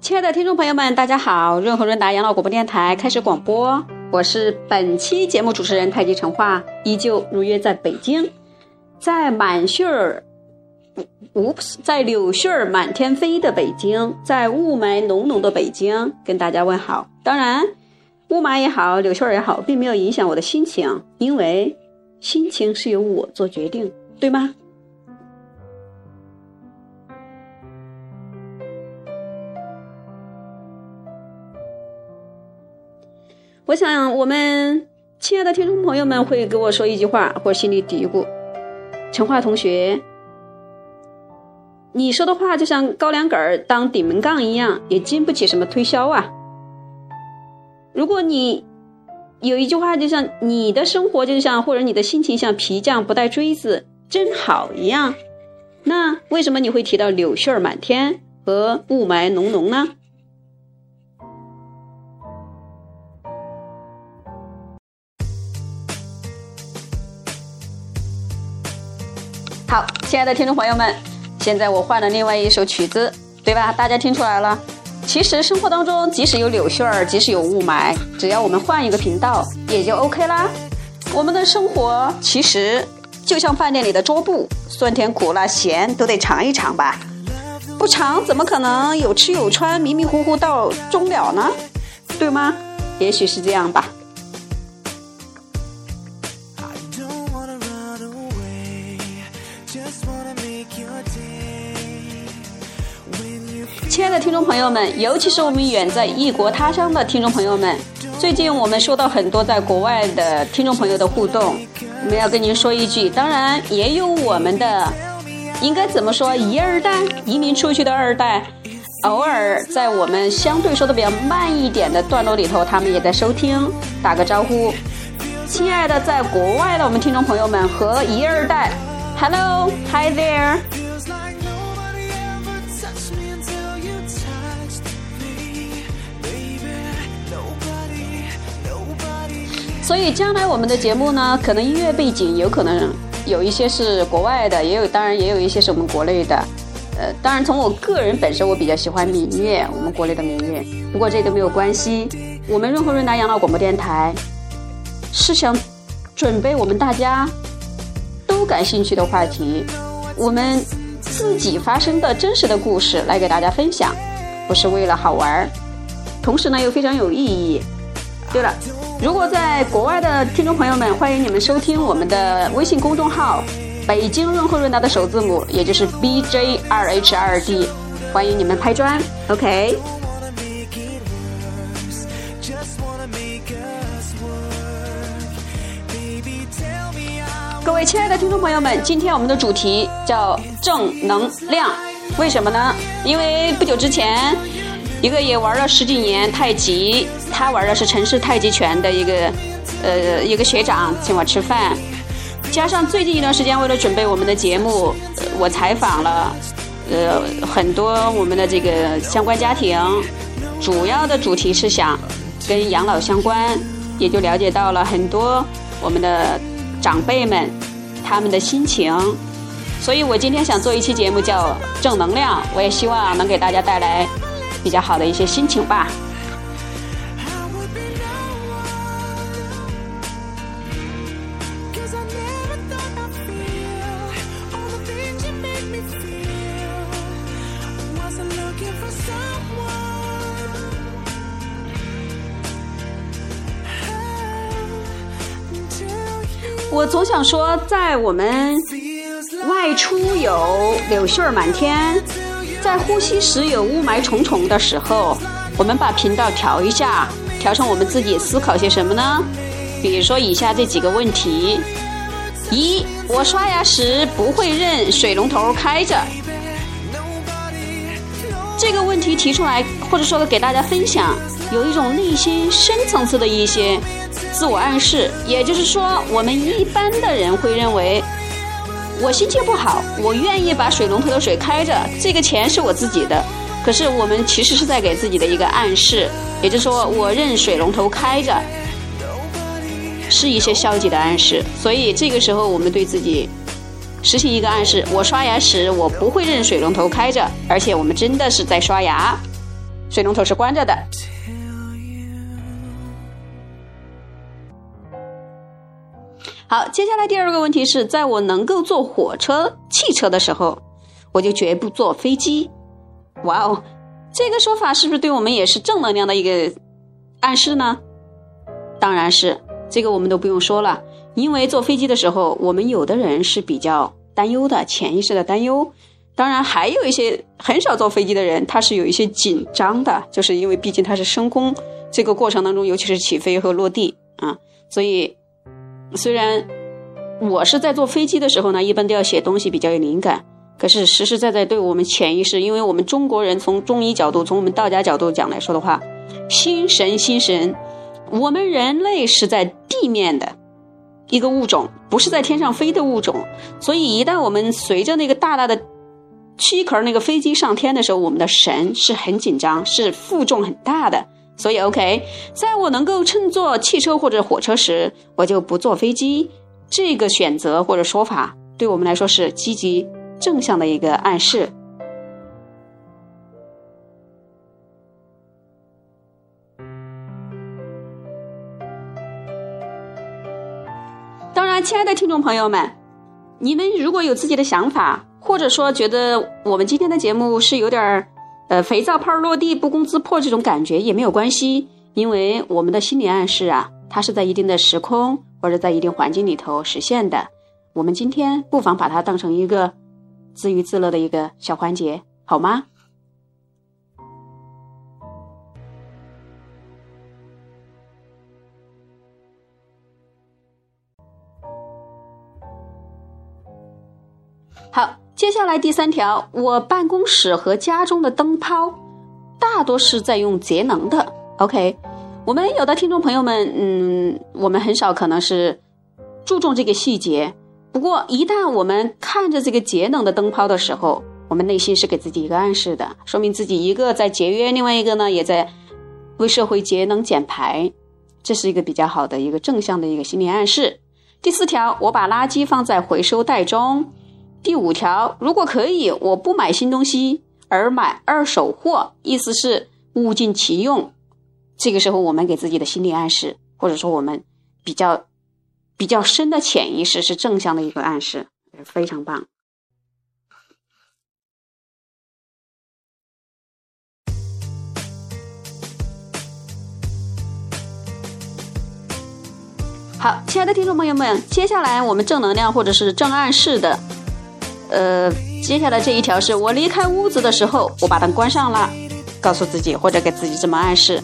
亲爱的听众朋友们，大家好！润和润达养老广播电台开始广播，我是本期节目主持人太极陈化，依旧如约在北京，在满絮儿无在柳絮儿满天飞的北京，在雾霾浓浓的北京，跟大家问好。当然，雾霾也好，柳絮儿也好，并没有影响我的心情，因为心情是由我做决定，对吗？我想，我们亲爱的听众朋友们会跟我说一句话，或者心里嘀咕：“陈化同学，你说的话就像高粱杆儿当顶门杠一样，也经不起什么推销啊。”如果你有一句话，就像你的生活就像，或者你的心情像皮匠不带锥子，真好一样，那为什么你会提到柳絮满天和雾霾浓浓呢？好，亲爱的听众朋友们，现在我换了另外一首曲子，对吧？大家听出来了？其实生活当中，即使有柳絮儿，即使有雾霾，只要我们换一个频道，也就 OK 啦。我们的生活其实就像饭店里的桌布，酸甜苦辣咸都得尝一尝吧。不尝怎么可能有吃有穿，迷迷糊糊到终了呢？对吗？也许是这样吧。朋友们，尤其是我们远在异国他乡的听众朋友们，最近我们收到很多在国外的听众朋友的互动，我们要跟您说一句，当然也有我们的，应该怎么说，一二代移民出去的二代，偶尔在我们相对说的比较慢一点的段落里头，他们也在收听，打个招呼，亲爱的在国外的我们听众朋友们和一二代，Hello，Hi there。所以将来我们的节目呢，可能音乐背景有可能有一些是国外的，也有当然也有一些是我们国内的。呃，当然从我个人本身，我比较喜欢民乐，我们国内的民乐。不过这都没有关系。我们润和润达养老广播电台是想准备我们大家都感兴趣的话题，我们自己发生的真实的故事来给大家分享，不是为了好玩儿，同时呢又非常有意义。对了。如果在国外的听众朋友们，欢迎你们收听我们的微信公众号“北京润和润达”的首字母，也就是 B J R H R D，欢迎你们拍砖，OK。各位亲爱的听众朋友们，今天我们的主题叫正能量，为什么呢？因为不久之前。一个也玩了十几年太极，他玩的是城市太极拳的一个，呃，一个学长请我吃饭，加上最近一段时间为了准备我们的节目，我采访了，呃，很多我们的这个相关家庭，主要的主题是想跟养老相关，也就了解到了很多我们的长辈们他们的心情，所以我今天想做一期节目叫正能量，我也希望能给大家带来。比较好的一些心情吧。我总想说，在我们外出有柳絮儿满天。在呼吸时有雾霾重重的时候，我们把频道调一下，调成我们自己思考些什么呢？比如说以下这几个问题：一，我刷牙时不会认水龙头开着。这个问题提出来，或者说给大家分享，有一种内心深层次的一些自我暗示，也就是说，我们一般的人会认为。我心情不好，我愿意把水龙头的水开着，这个钱是我自己的。可是我们其实是在给自己的一个暗示，也就是说，我任水龙头开着，是一些消极的暗示。所以这个时候，我们对自己实行一个暗示：我刷牙时我不会任水龙头开着，而且我们真的是在刷牙。水龙头是关着的。好，接下来第二个问题是在我能够坐火车、汽车的时候，我就绝不坐飞机。哇哦，这个说法是不是对我们也是正能量的一个暗示呢？当然是，这个我们都不用说了，因为坐飞机的时候，我们有的人是比较担忧的，潜意识的担忧。当然，还有一些很少坐飞机的人，他是有一些紧张的，就是因为毕竟他是升空这个过程当中，尤其是起飞和落地啊，所以。虽然我是在坐飞机的时候呢，一般都要写东西比较有灵感，可是实实在在对我们潜意识，因为我们中国人从中医角度，从我们道家角度讲来说的话，心神心神，我们人类是在地面的一个物种，不是在天上飞的物种，所以一旦我们随着那个大大的躯壳那个飞机上天的时候，我们的神是很紧张，是负重很大的。所以，OK，在我能够乘坐汽车或者火车时，我就不坐飞机。这个选择或者说法，对我们来说是积极正向的一个暗示。当然，亲爱的听众朋友们，你们如果有自己的想法，或者说觉得我们今天的节目是有点儿。呃，肥皂泡落地不攻自破这种感觉也没有关系，因为我们的心理暗示啊，它是在一定的时空或者在一定环境里头实现的。我们今天不妨把它当成一个自娱自乐的一个小环节，好吗？接下来第三条，我办公室和家中的灯泡大多是在用节能的。OK，我们有的听众朋友们，嗯，我们很少可能是注重这个细节。不过一旦我们看着这个节能的灯泡的时候，我们内心是给自己一个暗示的，说明自己一个在节约，另外一个呢也在为社会节能减排，这是一个比较好的一个正向的一个心理暗示。第四条，我把垃圾放在回收袋中。第五条，如果可以，我不买新东西，而买二手货，意思是物尽其用。这个时候，我们给自己的心理暗示，或者说我们比较比较深的潜意识是正向的一个暗示，非常棒。好，亲爱的听众朋友们，接下来我们正能量或者是正暗示的。呃，接下来这一条是我离开屋子的时候，我把灯关上了，告诉自己或者给自己这么暗示。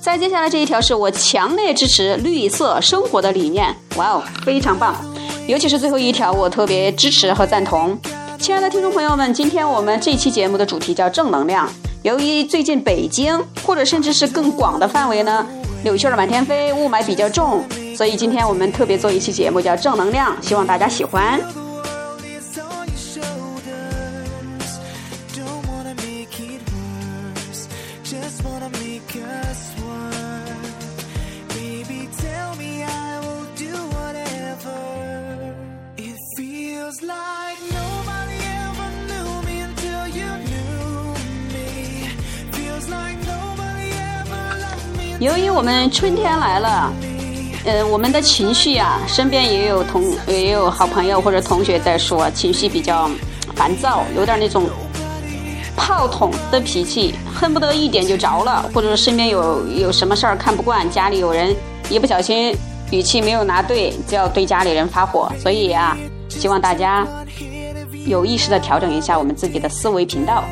再接下来这一条是我强烈支持绿色生活的理念，哇哦，非常棒！尤其是最后一条，我特别支持和赞同。亲爱的听众朋友们，今天我们这期节目的主题叫正能量。由于最近北京或者甚至是更广的范围呢，柳絮儿满天飞，雾霾比较重，所以今天我们特别做一期节目叫正能量，希望大家喜欢。由于我们春天来了，呃，我们的情绪啊，身边也有同也有好朋友或者同学在说，情绪比较烦躁，有点那种炮筒的脾气，恨不得一点就着了，或者说身边有有什么事儿看不惯，家里有人一不小心语气没有拿对，就要对家里人发火。所以啊，希望大家有意识的调整一下我们自己的思维频道，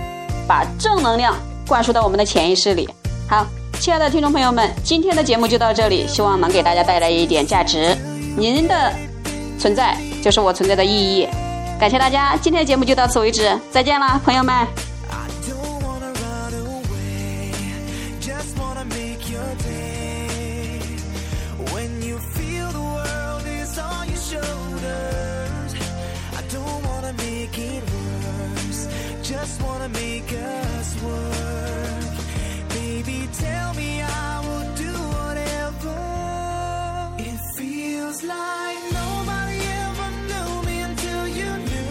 把正能量灌输到我们的潜意识里。好。亲爱的听众朋友们，今天的节目就到这里，希望能给大家带来一点价值。您的存在就是我存在的意义。感谢大家，今天的节目就到此为止，再见了，朋友们。Just wanna make us work. Tell me